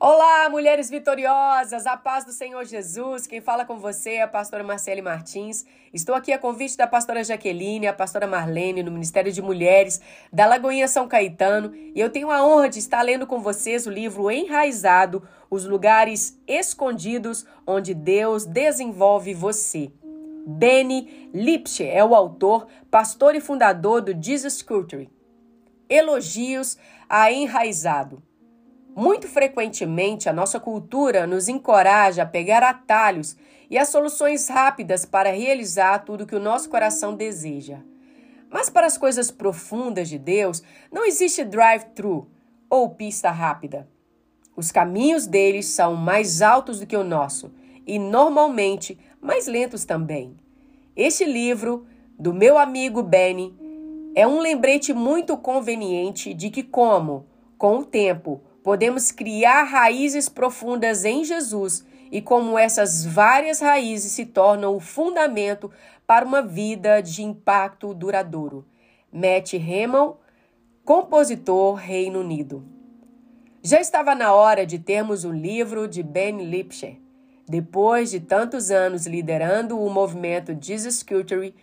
Olá, mulheres vitoriosas, a paz do Senhor Jesus. Quem fala com você é a pastora Marcele Martins. Estou aqui a convite da pastora Jaqueline, a pastora Marlene, no Ministério de Mulheres da Lagoinha São Caetano, e eu tenho a honra de estar lendo com vocês o livro Enraizado, os lugares escondidos onde Deus desenvolve você. Benny Lipsche é o autor, pastor e fundador do Jesus Culture. Elogios a Enraizado. Muito frequentemente, a nossa cultura nos encoraja a pegar atalhos e as soluções rápidas para realizar tudo que o nosso coração deseja. Mas para as coisas profundas de Deus, não existe drive-thru ou pista rápida. Os caminhos deles são mais altos do que o nosso e, normalmente, mais lentos também. Este livro, do meu amigo Benny, é um lembrete muito conveniente de que, como, com o tempo, podemos criar raízes profundas em Jesus e como essas várias raízes se tornam o fundamento para uma vida de impacto duradouro. Matt Hamill, compositor Reino Unido. Já estava na hora de termos um livro de Ben Lipscher. Depois de tantos anos liderando o movimento Jesus Culture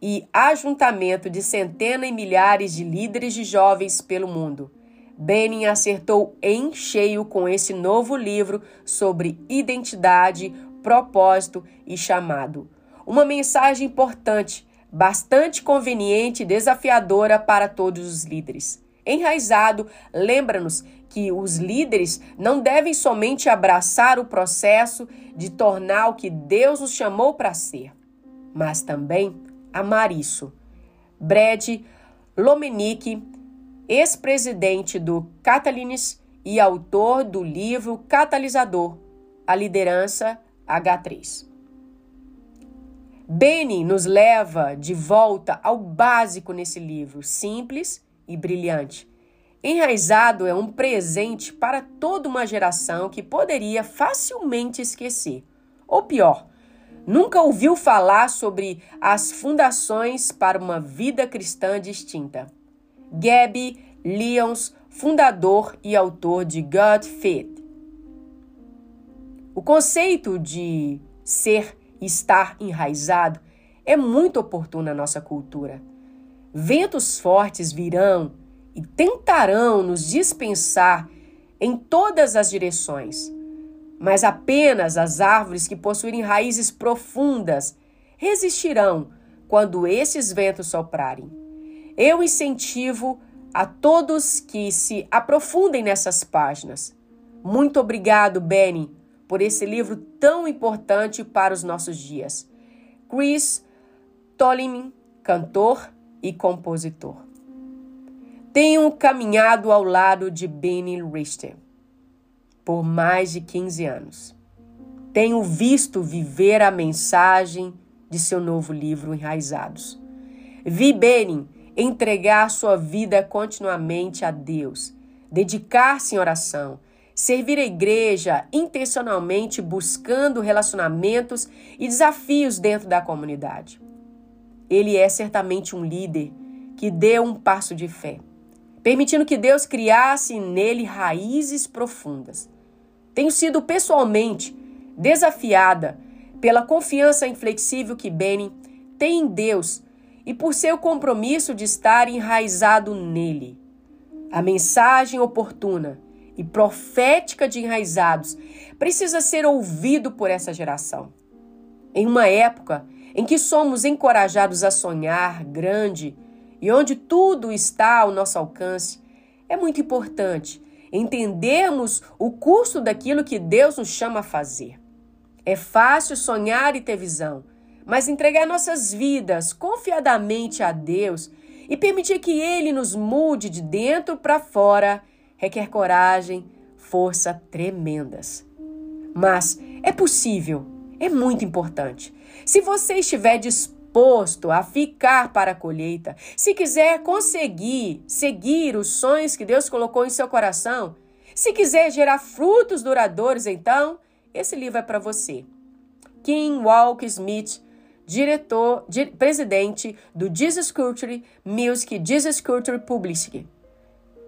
e ajuntamento de centenas e milhares de líderes de jovens pelo mundo, Benin acertou em cheio com esse novo livro sobre identidade, propósito e chamado. Uma mensagem importante, bastante conveniente e desafiadora para todos os líderes. Enraizado, lembra-nos que os líderes não devem somente abraçar o processo de tornar o que Deus nos chamou para ser, mas também amar isso. Brad Lomenick ex-presidente do Catalines e autor do livro Catalisador, a liderança H3. Beni nos leva de volta ao básico nesse livro, simples e brilhante. Enraizado é um presente para toda uma geração que poderia facilmente esquecer. Ou pior, nunca ouviu falar sobre as fundações para uma vida cristã distinta. Gabby Lyons, fundador e autor de God Fit. O conceito de ser e estar enraizado é muito oportuno na nossa cultura. Ventos fortes virão e tentarão nos dispensar em todas as direções, mas apenas as árvores que possuírem raízes profundas resistirão quando esses ventos soprarem. Eu incentivo a todos que se aprofundem nessas páginas. Muito obrigado, Benny, por esse livro tão importante para os nossos dias. Chris Tolliman, cantor e compositor. Tenho caminhado ao lado de Benny Richter por mais de 15 anos. Tenho visto viver a mensagem de seu novo livro Enraizados. Vi Benny entregar sua vida continuamente a Deus, dedicar-se em oração, servir a igreja intencionalmente buscando relacionamentos e desafios dentro da comunidade. Ele é certamente um líder que deu um passo de fé, permitindo que Deus criasse nele raízes profundas. Tenho sido pessoalmente desafiada pela confiança inflexível que Benny tem em Deus e por seu compromisso de estar enraizado nele. A mensagem oportuna e profética de enraizados precisa ser ouvido por essa geração. Em uma época em que somos encorajados a sonhar grande e onde tudo está ao nosso alcance, é muito importante entendermos o custo daquilo que Deus nos chama a fazer. É fácil sonhar e ter visão, mas entregar nossas vidas confiadamente a Deus e permitir que Ele nos mude de dentro para fora requer coragem, força tremendas. Mas é possível, é muito importante. Se você estiver disposto a ficar para a colheita, se quiser conseguir seguir os sonhos que Deus colocou em seu coração, se quiser gerar frutos duradouros, então esse livro é para você. Kim Walk Smith diretor, di, presidente do Jesus Culture Music Jesus Culture Publicity.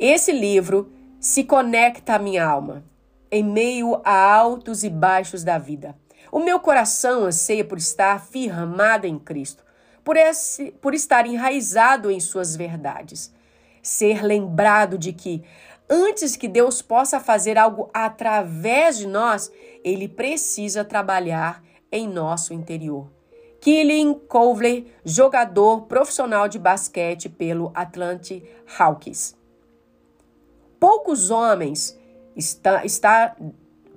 Esse livro se conecta à minha alma. em meio a altos e baixos da vida. O meu coração anseia por estar firmado em Cristo, por, esse, por estar enraizado em suas verdades. Ser lembrado de que, antes que Deus possa fazer algo através de nós, Ele precisa trabalhar em nosso interior. Killing Covler, jogador profissional de basquete pelo Atlanta Hawks. Poucos homens está, está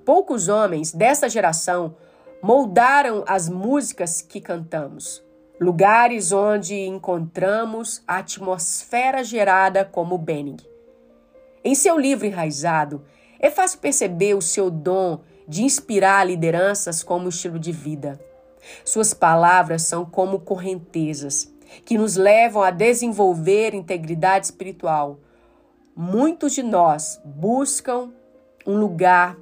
poucos homens dessa geração moldaram as músicas que cantamos, lugares onde encontramos a atmosfera gerada como Benning. Em seu livro Enraizado, é fácil perceber o seu dom de inspirar lideranças como estilo de vida. Suas palavras são como correntezas que nos levam a desenvolver integridade espiritual. Muitos de nós buscam um lugar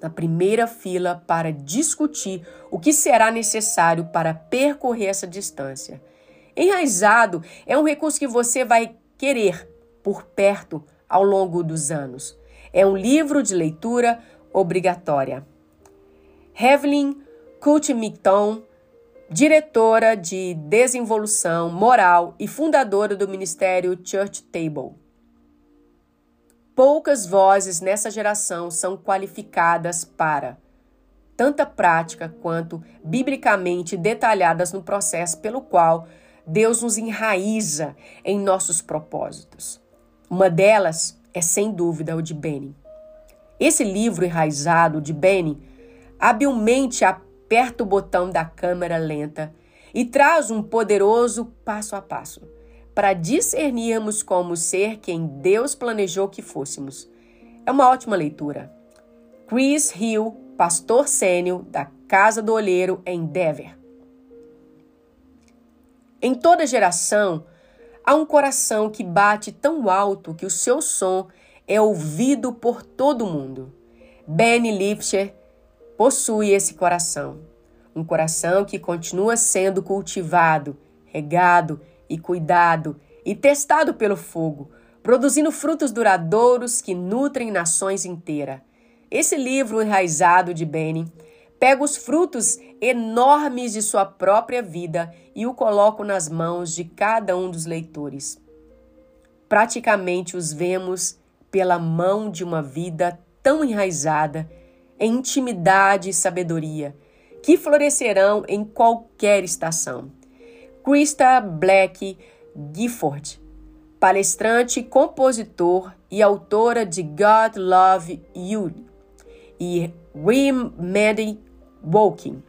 na primeira fila para discutir o que será necessário para percorrer essa distância. Enraizado é um recurso que você vai querer por perto ao longo dos anos. É um livro de leitura obrigatória. Evelyn Couch-Micton, diretora de desenvolução moral e fundadora do Ministério Church Table. Poucas vozes nessa geração são qualificadas para tanta prática quanto biblicamente detalhadas no processo pelo qual Deus nos enraiza em nossos propósitos. Uma delas é, sem dúvida, o de Benny. Esse livro enraizado de Benny habilmente aperta o botão da câmera lenta e traz um poderoso passo a passo para discernirmos como ser quem Deus planejou que fôssemos. É uma ótima leitura. Chris Hill, pastor sênior da Casa do Olheiro em Denver. Em toda geração, há um coração que bate tão alto que o seu som é ouvido por todo mundo. Benny Lipscher possui esse coração. Um coração que continua sendo cultivado, regado e cuidado e testado pelo fogo, produzindo frutos duradouros que nutrem nações inteiras. Esse livro enraizado de Benny pega os frutos enormes de sua própria vida e o coloca nas mãos de cada um dos leitores. Praticamente os vemos pela mão de uma vida tão enraizada em intimidade e sabedoria, que florescerão em qualquer estação. Krista Black Gifford, palestrante, compositor e autora de God Love You, e Mandy Walking.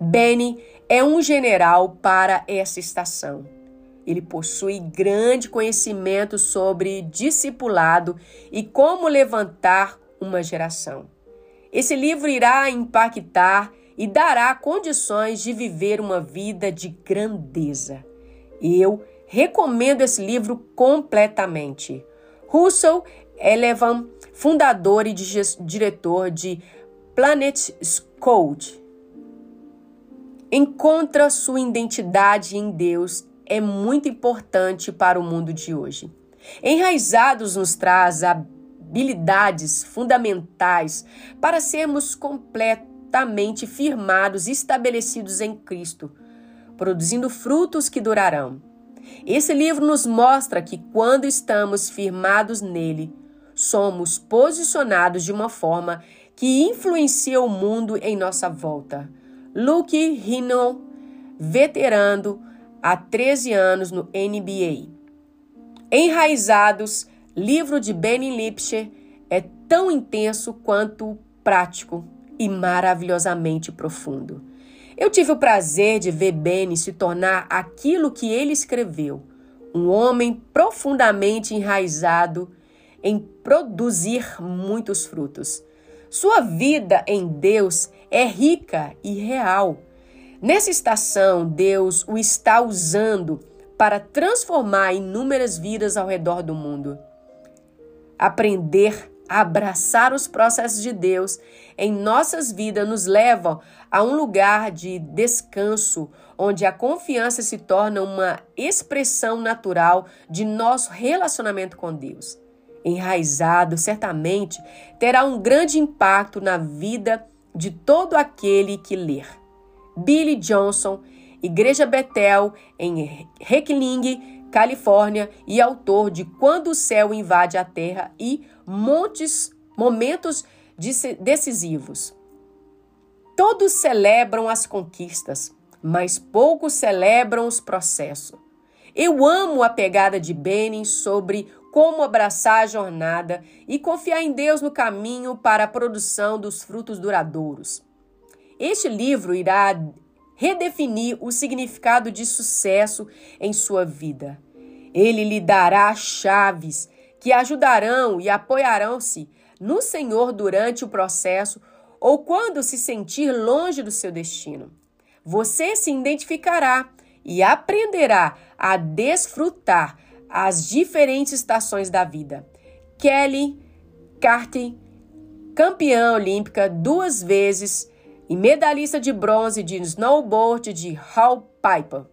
Benny é um general para essa estação. Ele possui grande conhecimento sobre discipulado e como levantar uma geração. Esse livro irá impactar e dará condições de viver uma vida de grandeza. Eu recomendo esse livro completamente. Russell Elevan, fundador e diretor de Planet Code, encontra sua identidade em Deus é muito importante para o mundo de hoje. Enraizados nos traz habilidades fundamentais para sermos completamente firmados e estabelecidos em Cristo, produzindo frutos que durarão. Esse livro nos mostra que quando estamos firmados nele, somos posicionados de uma forma que influencia o mundo em nossa volta. Luke Rino, veterano há 13 anos no NBA. Enraizados, livro de Benny Lipscher é tão intenso quanto prático e maravilhosamente profundo. Eu tive o prazer de ver Benny se tornar aquilo que ele escreveu, um homem profundamente enraizado em produzir muitos frutos. Sua vida em Deus é rica e real. Nessa estação, Deus o está usando para transformar inúmeras vidas ao redor do mundo. Aprender abraçar os processos de Deus em nossas vidas nos levam a um lugar de descanso, onde a confiança se torna uma expressão natural de nosso relacionamento com Deus. enraizado, certamente terá um grande impacto na vida de todo aquele que ler. Billy Johnson, Igreja Betel, em Heckling, Califórnia, e autor de Quando o Céu Invade a Terra e Montes, Momentos Decisivos. Todos celebram as conquistas, mas poucos celebram os processos. Eu amo a pegada de Benin sobre como abraçar a jornada e confiar em Deus no caminho para a produção dos frutos duradouros. Este livro irá redefinir o significado de sucesso em sua vida. Ele lhe dará chaves que ajudarão e apoiarão-se no Senhor durante o processo ou quando se sentir longe do seu destino. Você se identificará e aprenderá a desfrutar as diferentes estações da vida. Kelly Carter, campeã olímpica duas vezes e medalhista de bronze de snowboard de Hall Piper.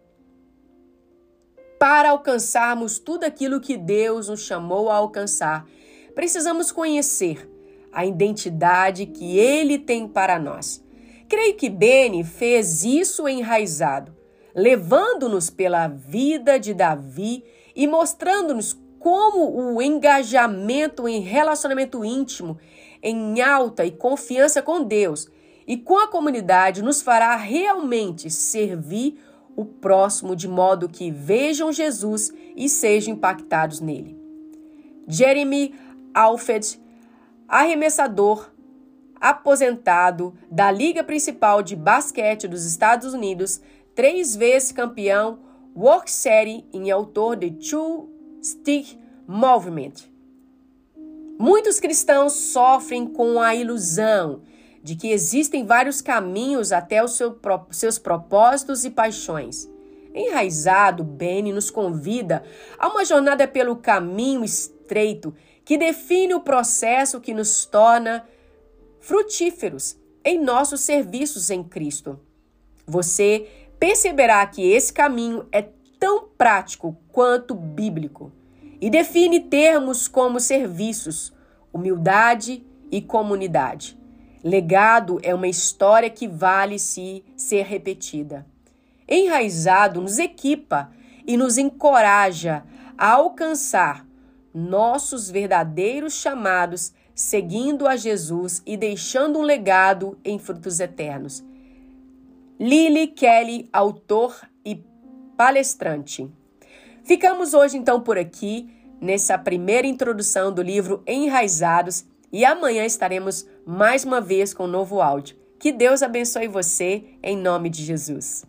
Para alcançarmos tudo aquilo que Deus nos chamou a alcançar, precisamos conhecer a identidade que Ele tem para nós. Creio que Beni fez isso enraizado, levando-nos pela vida de Davi e mostrando-nos como o engajamento em relacionamento íntimo, em alta e confiança com Deus e com a comunidade nos fará realmente servir o próximo de modo que vejam Jesus e sejam impactados nele. Jeremy Alfred, arremessador aposentado da Liga Principal de Basquete dos Estados Unidos, três vezes campeão Work Series e autor de Two Stick Movement. Muitos cristãos sofrem com a ilusão de que existem vários caminhos até os seu, seus propósitos e paixões. Enraizado, Beni nos convida a uma jornada pelo caminho estreito que define o processo que nos torna frutíferos em nossos serviços em Cristo. Você perceberá que esse caminho é tão prático quanto bíblico e define termos como serviços, humildade e comunidade. Legado é uma história que vale se ser repetida. Enraizado nos equipa e nos encoraja a alcançar nossos verdadeiros chamados, seguindo a Jesus e deixando um legado em frutos eternos. Lily Kelly, autor e palestrante. Ficamos hoje então por aqui, nessa primeira introdução do livro Enraizados, e amanhã estaremos mais uma vez com um novo áudio. Que Deus abençoe você, em nome de Jesus.